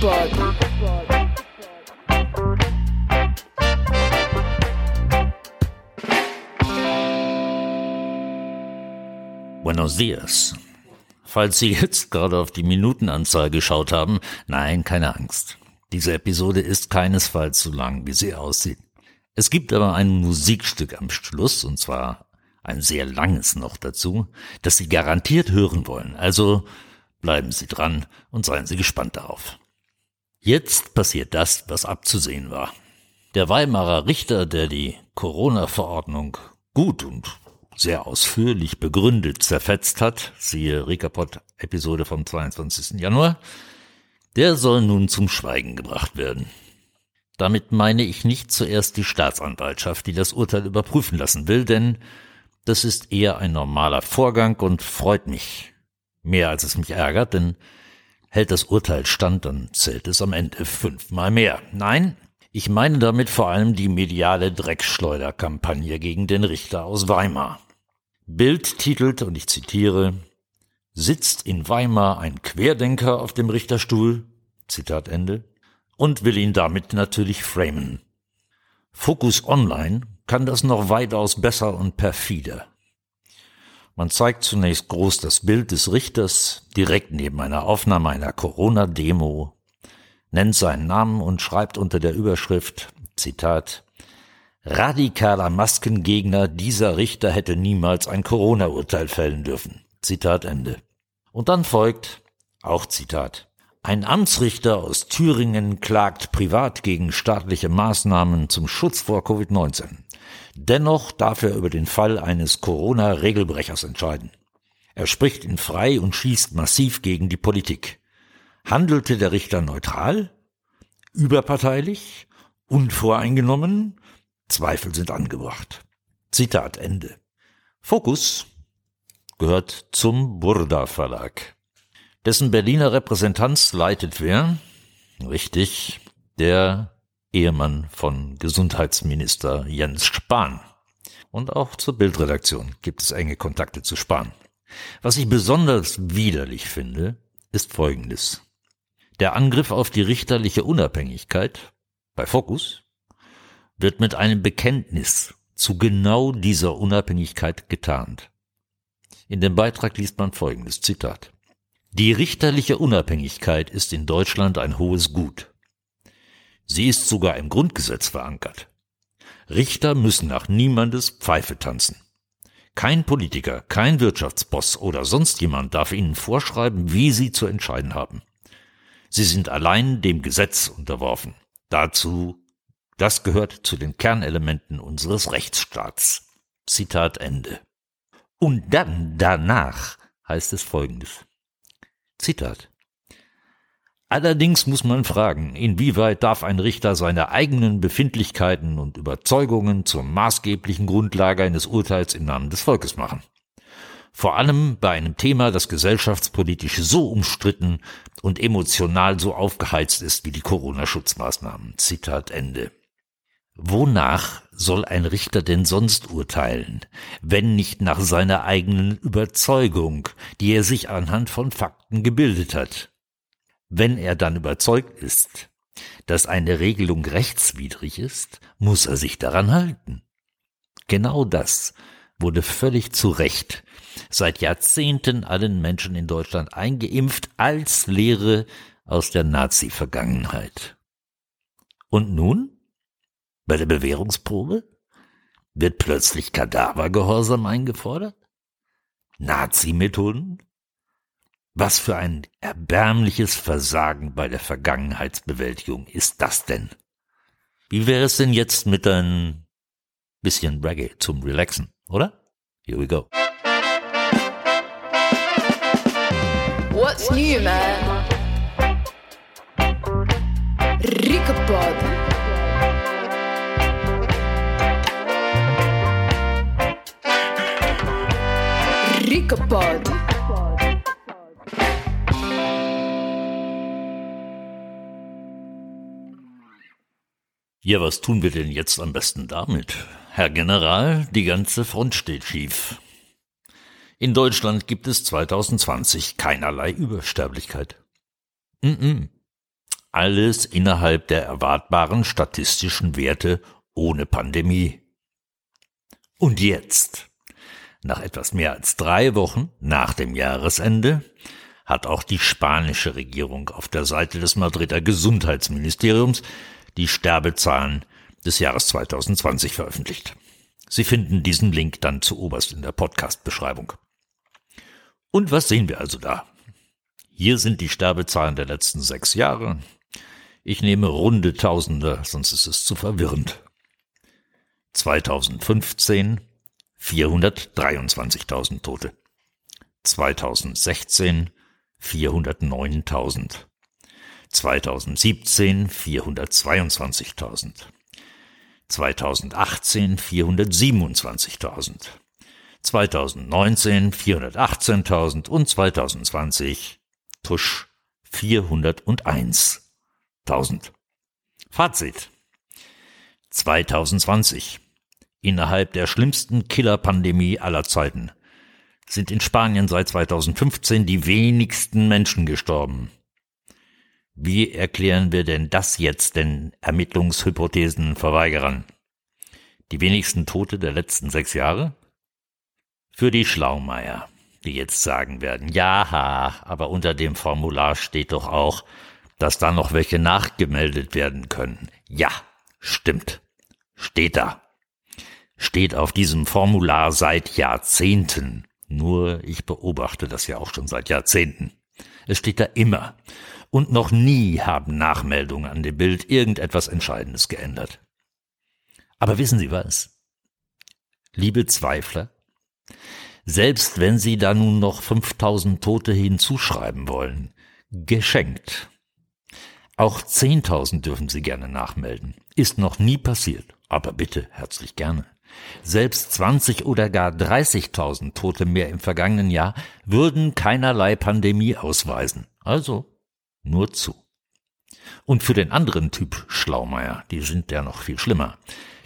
Riccapod. Buenos dias. Falls Sie jetzt gerade auf die Minutenanzahl geschaut haben, nein, keine Angst. Diese Episode ist keinesfalls so lang, wie sie aussieht. Es gibt aber ein Musikstück am Schluss, und zwar ein sehr langes noch dazu, das Sie garantiert hören wollen. Also bleiben Sie dran und seien Sie gespannt darauf. Jetzt passiert das, was abzusehen war. Der Weimarer Richter, der die Corona-Verordnung gut und sehr ausführlich begründet zerfetzt hat, siehe Rekapot-Episode vom 22. Januar, der soll nun zum Schweigen gebracht werden. Damit meine ich nicht zuerst die Staatsanwaltschaft, die das Urteil überprüfen lassen will, denn das ist eher ein normaler Vorgang und freut mich. Mehr als es mich ärgert, denn hält das Urteil stand, dann zählt es am Ende fünfmal mehr. Nein, ich meine damit vor allem die mediale Dreckschleuderkampagne gegen den Richter aus Weimar. Bild titelt, und ich zitiere, Sitzt in Weimar ein Querdenker auf dem Richterstuhl, Zitat Ende, und will ihn damit natürlich framen. Focus Online kann das noch weitaus besser und perfider. Man zeigt zunächst groß das Bild des Richters direkt neben einer Aufnahme einer Corona-Demo, nennt seinen Namen und schreibt unter der Überschrift, Zitat, radikaler Maskengegner dieser Richter hätte niemals ein Corona-Urteil fällen dürfen. Zitat Ende. Und dann folgt, auch Zitat, ein Amtsrichter aus Thüringen klagt privat gegen staatliche Maßnahmen zum Schutz vor Covid-19. Dennoch darf er über den Fall eines Corona-Regelbrechers entscheiden. Er spricht ihn frei und schießt massiv gegen die Politik. Handelte der Richter neutral? Überparteilich? Unvoreingenommen? Zweifel sind angebracht. Zitat Ende. Fokus gehört zum Burda Verlag. Dessen Berliner Repräsentanz leitet wer? Richtig, der Ehemann von Gesundheitsminister Jens Spahn. Und auch zur Bildredaktion gibt es enge Kontakte zu Spahn. Was ich besonders widerlich finde, ist Folgendes. Der Angriff auf die richterliche Unabhängigkeit bei Fokus wird mit einem Bekenntnis zu genau dieser Unabhängigkeit getarnt. In dem Beitrag liest man folgendes Zitat. Die richterliche Unabhängigkeit ist in Deutschland ein hohes Gut. Sie ist sogar im Grundgesetz verankert. Richter müssen nach niemandes Pfeife tanzen. Kein Politiker, kein Wirtschaftsboss oder sonst jemand darf ihnen vorschreiben, wie sie zu entscheiden haben. Sie sind allein dem Gesetz unterworfen. Dazu das gehört zu den Kernelementen unseres Rechtsstaats. Zitat Ende. Und dann danach heißt es folgendes. Zitat. Allerdings muss man fragen, inwieweit darf ein Richter seine eigenen Befindlichkeiten und Überzeugungen zur maßgeblichen Grundlage eines Urteils im Namen des Volkes machen. Vor allem bei einem Thema, das gesellschaftspolitisch so umstritten und emotional so aufgeheizt ist wie die Corona-Schutzmaßnahmen. Zitat Ende. Wonach soll ein Richter denn sonst urteilen, wenn nicht nach seiner eigenen Überzeugung, die er sich anhand von Fakten gebildet hat? Wenn er dann überzeugt ist, dass eine Regelung rechtswidrig ist, muss er sich daran halten. Genau das wurde völlig zu Recht seit Jahrzehnten allen Menschen in Deutschland eingeimpft als Lehre aus der Nazi-Vergangenheit. Und nun? Bei der Bewährungsprobe? Wird plötzlich Kadavergehorsam eingefordert? Nazi-Methoden? Was für ein erbärmliches Versagen bei der Vergangenheitsbewältigung ist das denn? Wie wäre es denn jetzt mit ein bisschen Reggae zum Relaxen, oder? Here we go. What's new, man? Riccapod. Riccapod. Ja, was tun wir denn jetzt am besten damit? Herr General, die ganze Front steht schief. In Deutschland gibt es 2020 keinerlei Übersterblichkeit. Mm -mm. Alles innerhalb der erwartbaren statistischen Werte ohne Pandemie. Und jetzt, nach etwas mehr als drei Wochen nach dem Jahresende, hat auch die spanische Regierung auf der Seite des Madrider Gesundheitsministeriums die Sterbezahlen des Jahres 2020 veröffentlicht. Sie finden diesen Link dann zu oberst in der Podcast-Beschreibung. Und was sehen wir also da? Hier sind die Sterbezahlen der letzten sechs Jahre. Ich nehme runde Tausende, sonst ist es zu verwirrend. 2015 423.000 Tote. 2016 409.000. 2017 422.000. 2018 427.000. 2019 418.000 und 2020 tusch 401.000. Fazit. 2020. Innerhalb der schlimmsten Killerpandemie aller Zeiten sind in Spanien seit 2015 die wenigsten Menschen gestorben. Wie erklären wir denn das jetzt den Ermittlungshypothesen-Verweigerern? Die wenigsten Tote der letzten sechs Jahre? Für die Schlaumeier, die jetzt sagen werden, ja, aber unter dem Formular steht doch auch, dass da noch welche nachgemeldet werden können. Ja, stimmt. Steht da. Steht auf diesem Formular seit Jahrzehnten. Nur ich beobachte das ja auch schon seit Jahrzehnten. Es steht da immer. Und noch nie haben Nachmeldungen an dem Bild irgendetwas Entscheidendes geändert. Aber wissen Sie was? Liebe Zweifler, selbst wenn Sie da nun noch 5000 Tote hinzuschreiben wollen, geschenkt. Auch 10.000 dürfen Sie gerne nachmelden. Ist noch nie passiert, aber bitte herzlich gerne. Selbst 20 oder gar 30.000 Tote mehr im vergangenen Jahr würden keinerlei Pandemie ausweisen. Also nur zu. Und für den anderen Typ Schlaumeier, die sind ja noch viel schlimmer,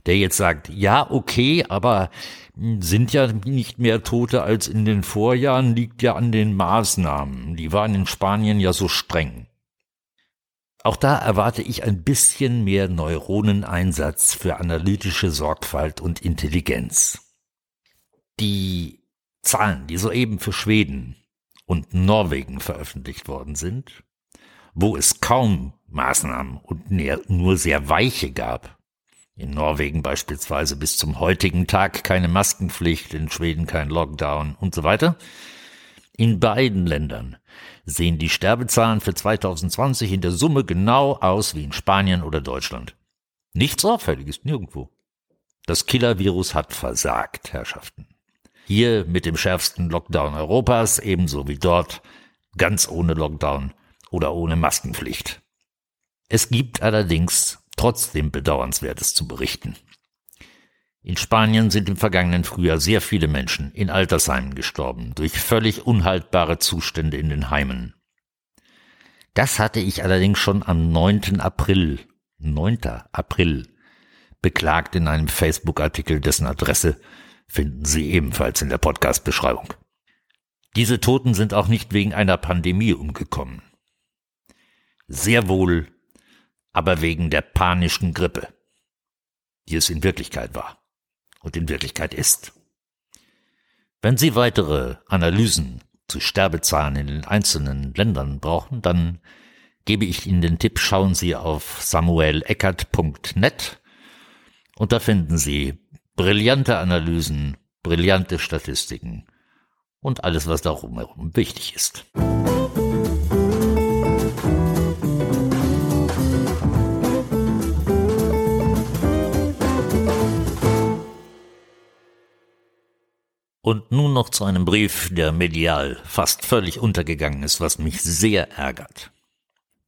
der jetzt sagt, ja, okay, aber sind ja nicht mehr Tote als in den Vorjahren, liegt ja an den Maßnahmen. Die waren in Spanien ja so streng. Auch da erwarte ich ein bisschen mehr Neuroneneinsatz für analytische Sorgfalt und Intelligenz. Die Zahlen, die soeben für Schweden und Norwegen veröffentlicht worden sind, wo es kaum Maßnahmen und nur sehr weiche gab, in Norwegen beispielsweise bis zum heutigen Tag keine Maskenpflicht, in Schweden kein Lockdown und so weiter, in beiden Ländern sehen die Sterbezahlen für 2020 in der Summe genau aus wie in Spanien oder Deutschland. Nichts Auffälliges, nirgendwo. Das Killer-Virus hat versagt, Herrschaften. Hier mit dem schärfsten Lockdown Europas, ebenso wie dort, ganz ohne Lockdown oder ohne Maskenpflicht. Es gibt allerdings trotzdem Bedauernswertes zu berichten. In Spanien sind im vergangenen Frühjahr sehr viele Menschen in Altersheimen gestorben, durch völlig unhaltbare Zustände in den Heimen. Das hatte ich allerdings schon am 9. April, 9. April, beklagt in einem Facebook-Artikel, dessen Adresse finden Sie ebenfalls in der Podcast-Beschreibung. Diese Toten sind auch nicht wegen einer Pandemie umgekommen. Sehr wohl, aber wegen der panischen Grippe, die es in Wirklichkeit war und in Wirklichkeit ist. Wenn Sie weitere Analysen zu Sterbezahlen in den einzelnen Ländern brauchen, dann gebe ich Ihnen den Tipp, schauen Sie auf samueleckert.net und da finden Sie brillante Analysen, brillante Statistiken und alles, was darum herum wichtig ist. Und nun noch zu einem Brief, der medial fast völlig untergegangen ist, was mich sehr ärgert.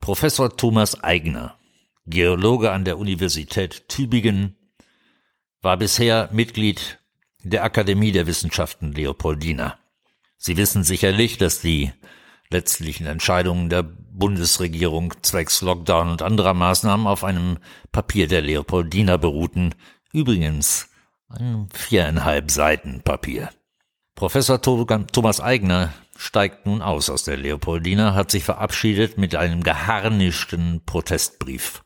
Professor Thomas Eigner, Geologe an der Universität Tübingen, war bisher Mitglied der Akademie der Wissenschaften Leopoldina. Sie wissen sicherlich, dass die letztlichen Entscheidungen der Bundesregierung zwecks Lockdown und anderer Maßnahmen auf einem Papier der Leopoldina beruhten. Übrigens ein viereinhalb Seiten Papier. Professor Thomas Eigner steigt nun aus aus der Leopoldina, hat sich verabschiedet mit einem geharnischten Protestbrief.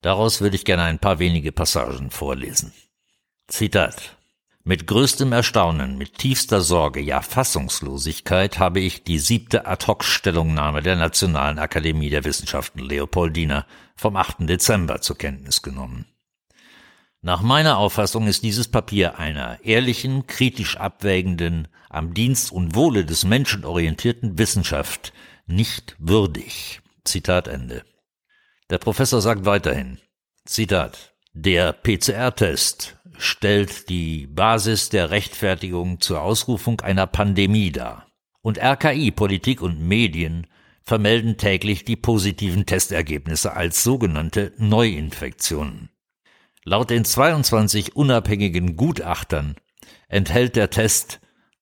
Daraus würde ich gerne ein paar wenige Passagen vorlesen. Zitat. Mit größtem Erstaunen, mit tiefster Sorge, ja Fassungslosigkeit habe ich die siebte Ad-hoc-Stellungnahme der Nationalen Akademie der Wissenschaften Leopoldina vom 8. Dezember zur Kenntnis genommen. Nach meiner Auffassung ist dieses Papier einer ehrlichen, kritisch abwägenden, am Dienst und Wohle des Menschen orientierten Wissenschaft nicht würdig. Zitat Ende. Der Professor sagt weiterhin, Zitat, der PCR-Test stellt die Basis der Rechtfertigung zur Ausrufung einer Pandemie dar. Und RKI, Politik und Medien vermelden täglich die positiven Testergebnisse als sogenannte Neuinfektionen. Laut den 22 unabhängigen Gutachtern enthält der Test,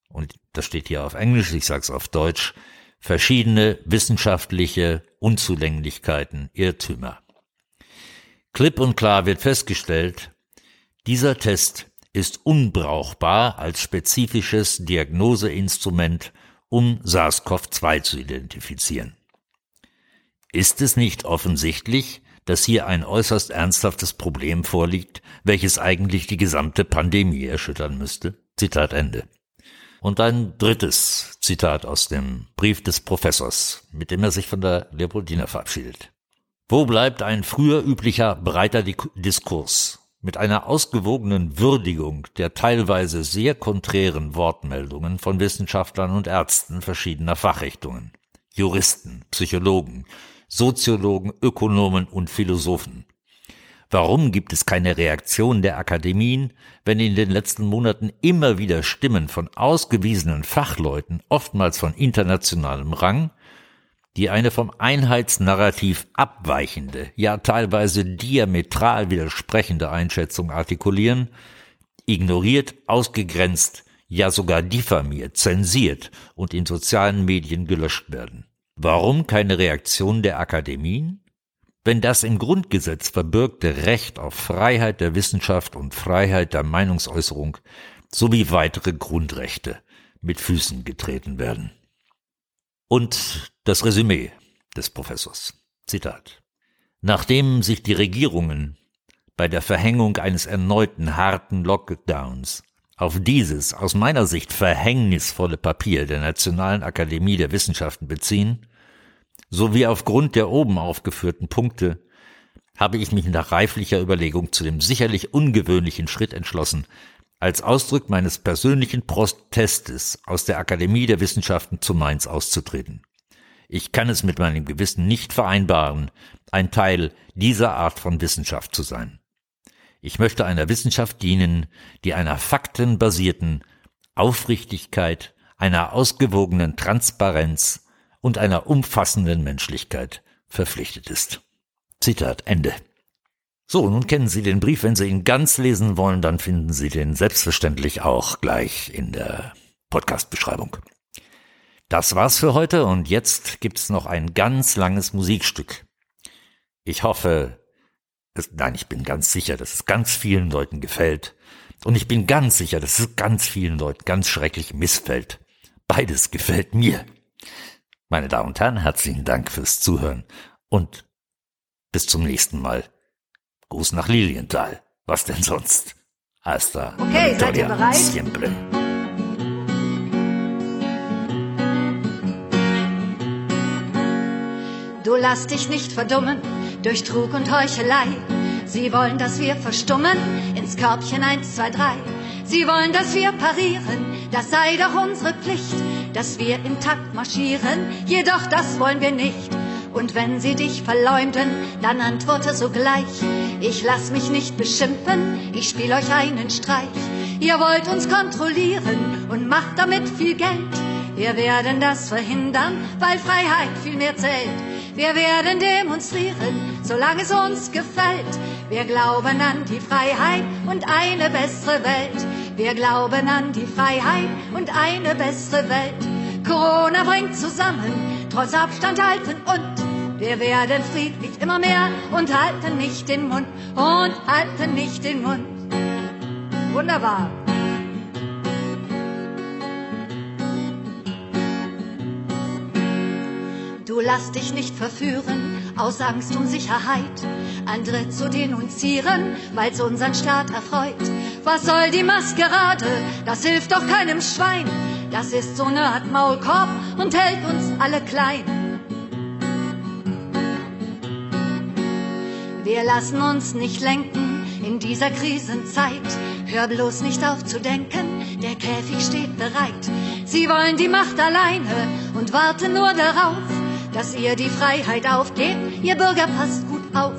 und das steht hier auf Englisch, ich sage es auf Deutsch, verschiedene wissenschaftliche Unzulänglichkeiten, Irrtümer. Klipp und klar wird festgestellt, dieser Test ist unbrauchbar als spezifisches Diagnoseinstrument, um SARS-CoV-2 zu identifizieren. Ist es nicht offensichtlich, dass hier ein äußerst ernsthaftes Problem vorliegt, welches eigentlich die gesamte Pandemie erschüttern müsste? Zitat Ende. Und ein drittes Zitat aus dem Brief des Professors, mit dem er sich von der Leopoldina verabschiedet. Wo bleibt ein früher üblicher breiter Diskurs? mit einer ausgewogenen Würdigung der teilweise sehr konträren Wortmeldungen von Wissenschaftlern und Ärzten verschiedener Fachrichtungen, Juristen, Psychologen, Soziologen, Ökonomen und Philosophen. Warum gibt es keine Reaktion der Akademien, wenn in den letzten Monaten immer wieder Stimmen von ausgewiesenen Fachleuten, oftmals von internationalem Rang, die eine vom Einheitsnarrativ abweichende, ja teilweise diametral widersprechende Einschätzung artikulieren, ignoriert, ausgegrenzt, ja sogar diffamiert, zensiert und in sozialen Medien gelöscht werden. Warum keine Reaktion der Akademien? Wenn das im Grundgesetz verbürgte Recht auf Freiheit der Wissenschaft und Freiheit der Meinungsäußerung sowie weitere Grundrechte mit Füßen getreten werden. Und das Resümee des Professors. Zitat. Nachdem sich die Regierungen bei der Verhängung eines erneuten harten Lockdowns auf dieses aus meiner Sicht verhängnisvolle Papier der Nationalen Akademie der Wissenschaften beziehen, sowie aufgrund der oben aufgeführten Punkte, habe ich mich nach reiflicher Überlegung zu dem sicherlich ungewöhnlichen Schritt entschlossen, als Ausdruck meines persönlichen Protestes aus der Akademie der Wissenschaften zu Mainz auszutreten. Ich kann es mit meinem Gewissen nicht vereinbaren, ein Teil dieser Art von Wissenschaft zu sein. Ich möchte einer Wissenschaft dienen, die einer faktenbasierten Aufrichtigkeit, einer ausgewogenen Transparenz und einer umfassenden Menschlichkeit verpflichtet ist. Zitat Ende. So, nun kennen Sie den Brief. Wenn Sie ihn ganz lesen wollen, dann finden Sie den selbstverständlich auch gleich in der Podcast-Beschreibung. Das war's für heute und jetzt gibt's noch ein ganz langes Musikstück. Ich hoffe, es, nein, ich bin ganz sicher, dass es ganz vielen Leuten gefällt. Und ich bin ganz sicher, dass es ganz vielen Leuten ganz schrecklich missfällt. Beides gefällt mir. Meine Damen und Herren, herzlichen Dank fürs Zuhören und bis zum nächsten Mal. Gruß nach Lilienthal. Was denn sonst? Hasta. Okay, seid ihr bereit? Siempre. Du lass dich nicht verdummen durch Trug und Heuchelei. Sie wollen, dass wir verstummen ins Körbchen 1, 2, 3. Sie wollen, dass wir parieren, das sei doch unsere Pflicht, dass wir im Takt marschieren, jedoch das wollen wir nicht. Und wenn sie dich verleumden, dann antworte sogleich. Ich lass mich nicht beschimpfen, ich spiel euch einen Streich. Ihr wollt uns kontrollieren und macht damit viel Geld. Wir werden das verhindern, weil Freiheit viel mehr zählt. Wir werden demonstrieren, solange es uns gefällt. Wir glauben an die Freiheit und eine bessere Welt. Wir glauben an die Freiheit und eine bessere Welt. Corona bringt zusammen, trotz Abstand halten und wir werden friedlich immer mehr und halten nicht den Mund und halten nicht den Mund. Wunderbar. Du lass dich nicht verführen aus Angst um Sicherheit. Andere zu denunzieren, weil's unseren Staat erfreut. Was soll die Maskerade? Das hilft doch keinem Schwein. Das ist so eine Art Maulkorb und hält uns alle klein. Wir lassen uns nicht lenken in dieser Krisenzeit. Hör bloß nicht auf zu denken, der Käfig steht bereit. Sie wollen die Macht alleine und warten nur darauf, dass ihr die Freiheit aufgebt. Ihr Bürger passt gut auf.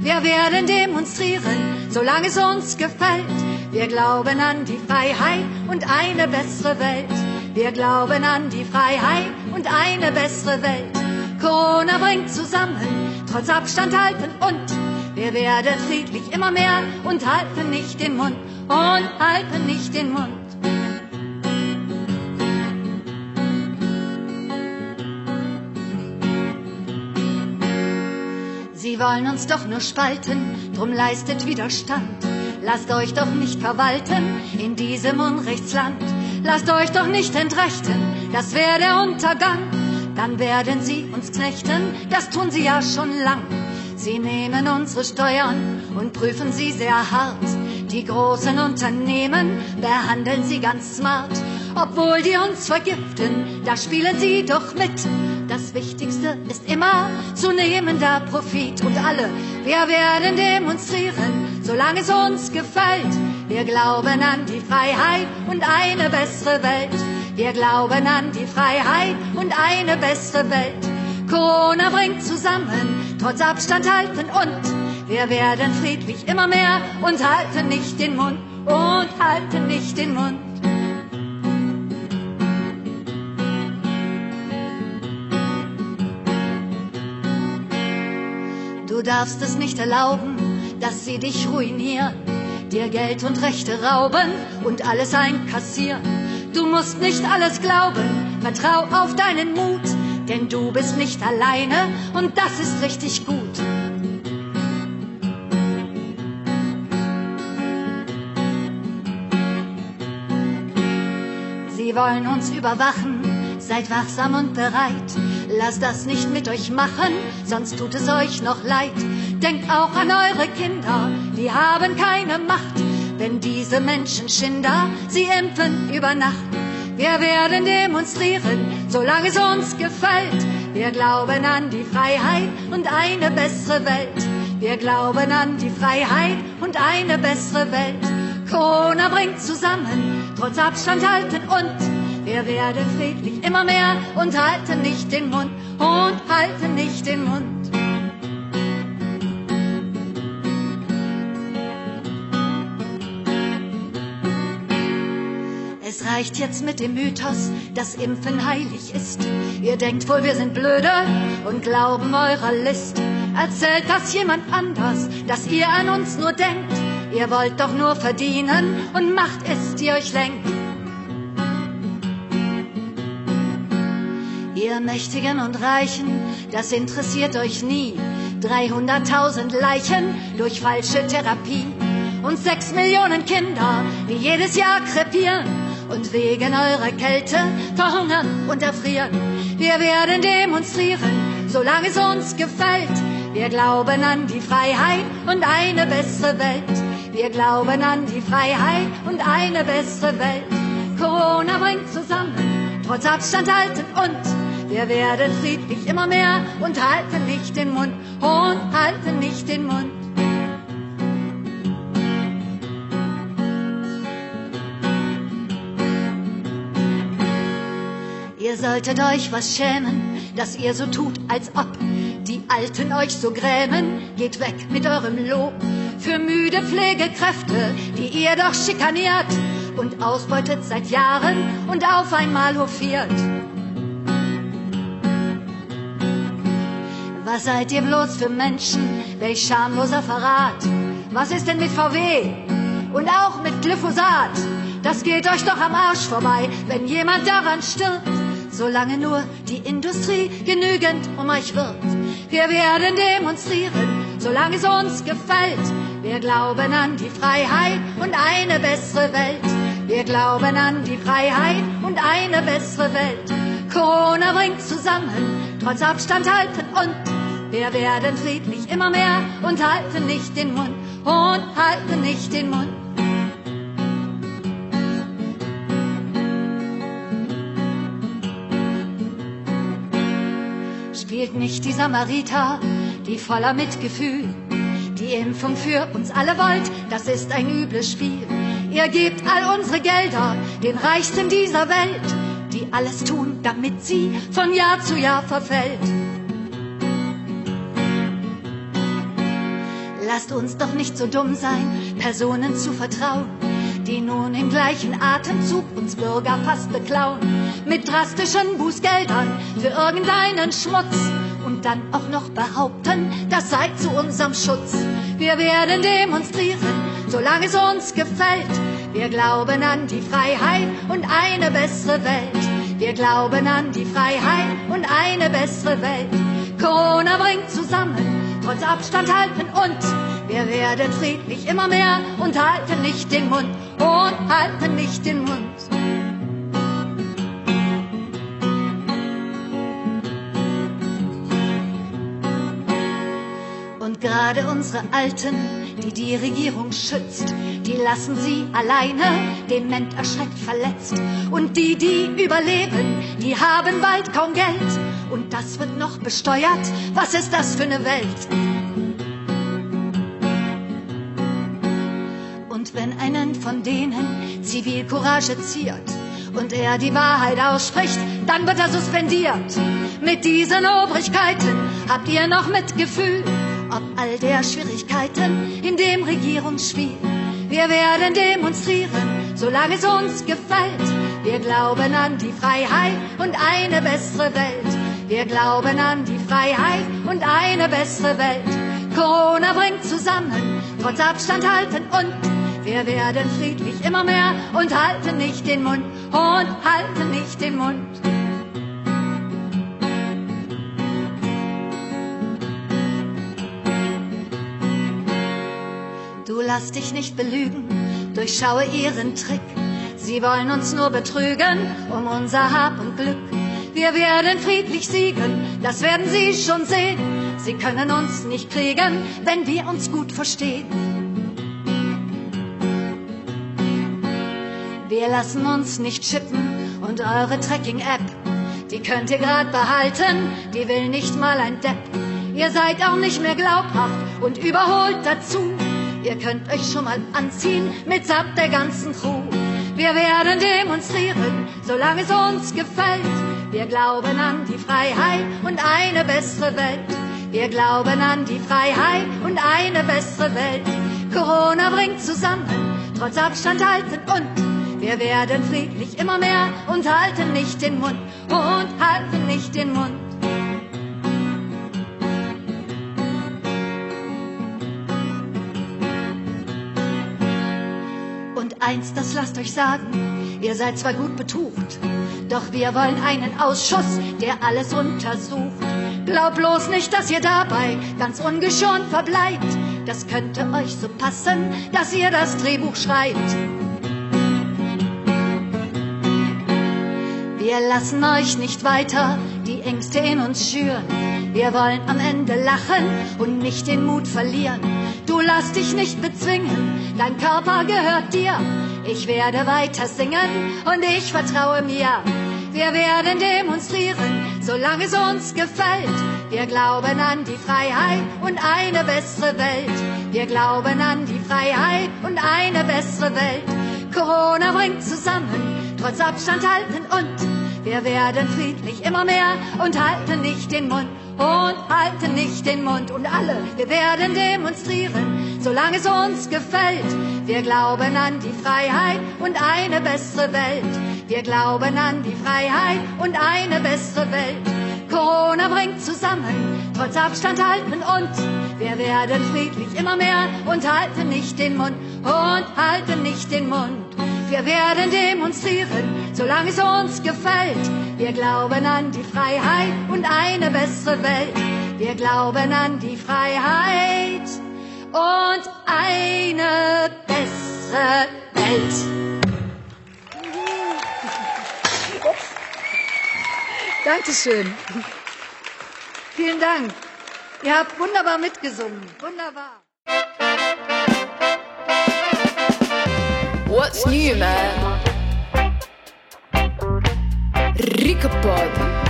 Wir werden demonstrieren, solange es uns gefällt. Wir glauben an die Freiheit und eine bessere Welt. Wir glauben an die Freiheit und eine bessere Welt. Corona bringt zusammen, trotz Abstand halten und wir werden friedlich immer mehr und halten nicht den Mund und halten nicht den Mund. Sie wollen uns doch nur spalten, drum leistet Widerstand. Lasst euch doch nicht verwalten in diesem Unrechtsland. Lasst euch doch nicht entrechten, das wäre der Untergang. Dann werden sie uns knechten, das tun sie ja schon lang. Sie nehmen unsere Steuern und prüfen sie sehr hart. Die großen Unternehmen behandeln sie ganz smart. Obwohl die uns vergiften, da spielen sie doch mit. Das Wichtigste ist immer zunehmender Profit. Und alle, wir werden demonstrieren, solange es uns gefällt. Wir glauben an die Freiheit und eine bessere Welt. Wir glauben an die Freiheit und eine bessere Welt. Corona bringt zusammen, trotz Abstand halten und wir werden friedlich immer mehr und halten nicht den Mund und halten nicht den Mund. Du darfst es nicht erlauben, dass sie dich ruinieren, dir Geld und Rechte rauben und alles einkassieren. Du musst nicht alles glauben, vertrau auf deinen Mut, denn du bist nicht alleine und das ist richtig gut. Sie wollen uns überwachen, seid wachsam und bereit. Lasst das nicht mit euch machen, sonst tut es euch noch leid. Denkt auch an eure Kinder, die haben keine Macht. Wenn diese Menschen Schinder sie impfen über Nacht. Wir werden demonstrieren, solange es uns gefällt. Wir glauben an die Freiheit und eine bessere Welt. Wir glauben an die Freiheit und eine bessere Welt. Corona bringt zusammen, trotz Abstand halten und wir werden friedlich immer mehr und halten nicht den Mund und halten nicht den Mund. Es reicht jetzt mit dem Mythos, dass Impfen heilig ist. Ihr denkt wohl, wir sind blöde und glauben eurer List. Erzählt das jemand anders, dass ihr an uns nur denkt. Ihr wollt doch nur verdienen und macht es, die euch lenkt. Ihr Mächtigen und Reichen, das interessiert euch nie. 300.000 Leichen durch falsche Therapie und sechs Millionen Kinder, die jedes Jahr krepieren und wegen eurer Kälte verhungern und erfrieren. Wir werden demonstrieren, solange es uns gefällt. Wir glauben an die Freiheit und eine bessere Welt. Wir glauben an die Freiheit und eine bessere Welt. Corona bringt zusammen, trotz Abstand halten und wir werden friedlich immer mehr und halten nicht den Mund und halten nicht den Mund. Ihr solltet euch was schämen, dass ihr so tut, als ob die Alten euch so grämen. Geht weg mit eurem Lob für müde Pflegekräfte, die ihr doch schikaniert und ausbeutet seit Jahren und auf einmal hofiert. Was seid ihr bloß für Menschen? Welch schamloser Verrat. Was ist denn mit VW? Und auch mit Glyphosat? Das geht euch doch am Arsch vorbei, wenn jemand daran stirbt. Solange nur die Industrie genügend um euch wirbt. Wir werden demonstrieren, solange es uns gefällt. Wir glauben an die Freiheit und eine bessere Welt. Wir glauben an die Freiheit und eine bessere Welt. Corona bringt zusammen, trotz Abstand halten und wir werden friedlich immer mehr und halten nicht den Mund und halten nicht den Mund. Spielt nicht die Samariter, die voller Mitgefühl die Impfung für uns alle wollt, das ist ein übles Spiel. Ihr gebt all unsere Gelder den Reichsten dieser Welt, die alles tun, damit sie von Jahr zu Jahr verfällt. Lasst uns doch nicht so dumm sein, Personen zu vertrauen, die nun im gleichen Atemzug uns Bürger fast beklauen, mit drastischen Bußgeldern für irgendeinen Schmutz und dann auch noch behaupten, das sei zu unserem Schutz. Wir werden demonstrieren, solange es uns gefällt. Wir glauben an die Freiheit und eine bessere Welt. Wir glauben an die Freiheit und eine bessere Welt. Corona bringt zusammen, trotz Abstand halten und wir werden friedlich immer mehr und halten nicht den Mund und halten nicht den Mund. gerade unsere Alten, die die Regierung schützt, die lassen sie alleine, dement erschreckt verletzt. Und die, die überleben, die haben bald kaum Geld. Und das wird noch besteuert. Was ist das für eine Welt? Und wenn einen von denen Zivilcourage ziert und er die Wahrheit ausspricht, dann wird er suspendiert. Mit diesen Obrigkeiten habt ihr noch Mitgefühl ob all der Schwierigkeiten in dem Regierungsspiel. Wir werden demonstrieren, solange es uns gefällt. Wir glauben an die Freiheit und eine bessere Welt. Wir glauben an die Freiheit und eine bessere Welt. Corona bringt zusammen, trotz Abstand halten und wir werden friedlich immer mehr und halten nicht den Mund und halten nicht den Mund. lass dich nicht belügen, durchschaue ihren Trick. Sie wollen uns nur betrügen um unser Hab und Glück. Wir werden friedlich siegen, das werden Sie schon sehen. Sie können uns nicht kriegen, wenn wir uns gut verstehen. Wir lassen uns nicht chippen und eure Tracking-App, die könnt ihr grad behalten, die will nicht mal ein Depp. Ihr seid auch nicht mehr glaubhaft und überholt dazu. Ihr könnt euch schon mal anziehen mitsamt der ganzen Crew. Wir werden demonstrieren, solange es uns gefällt. Wir glauben an die Freiheit und eine bessere Welt. Wir glauben an die Freiheit und eine bessere Welt. Corona bringt zusammen, trotz Abstand halten und wir werden friedlich immer mehr und halten nicht den Mund und halten nicht den Mund. eins, das lasst euch sagen, ihr seid zwar gut betucht, doch wir wollen einen Ausschuss, der alles untersucht. Glaubt bloß nicht, dass ihr dabei ganz ungeschont verbleibt. Das könnte euch so passen, dass ihr das Drehbuch schreibt. Wir lassen euch nicht weiter die Ängste in uns schüren. Wir wollen am Ende lachen und nicht den Mut verlieren. Du lass dich nicht bezwingen, dein Körper gehört dir. Ich werde weiter singen und ich vertraue mir. Wir werden demonstrieren, solange es uns gefällt. Wir glauben an die Freiheit und eine bessere Welt. Wir glauben an die Freiheit und eine bessere Welt. Corona bringt zusammen, trotz Abstand halten und wir werden friedlich immer mehr und halten nicht den Mund und halten nicht den Mund. Und alle, wir werden demonstrieren, solange es uns gefällt. Wir glauben an die Freiheit und eine bessere Welt. Wir glauben an die Freiheit und eine bessere Welt. Corona bringt zusammen, trotz Abstand halten und wir werden friedlich immer mehr und halten nicht den Mund und halten nicht den Mund. Wir werden demonstrieren, solange es uns gefällt. Wir glauben an die Freiheit und eine bessere Welt. Wir glauben an die Freiheit und eine bessere Welt. Dankeschön. Vielen Dank. Ihr habt wunderbar mitgesungen. Wunderbar. What's new, man? Ricapod.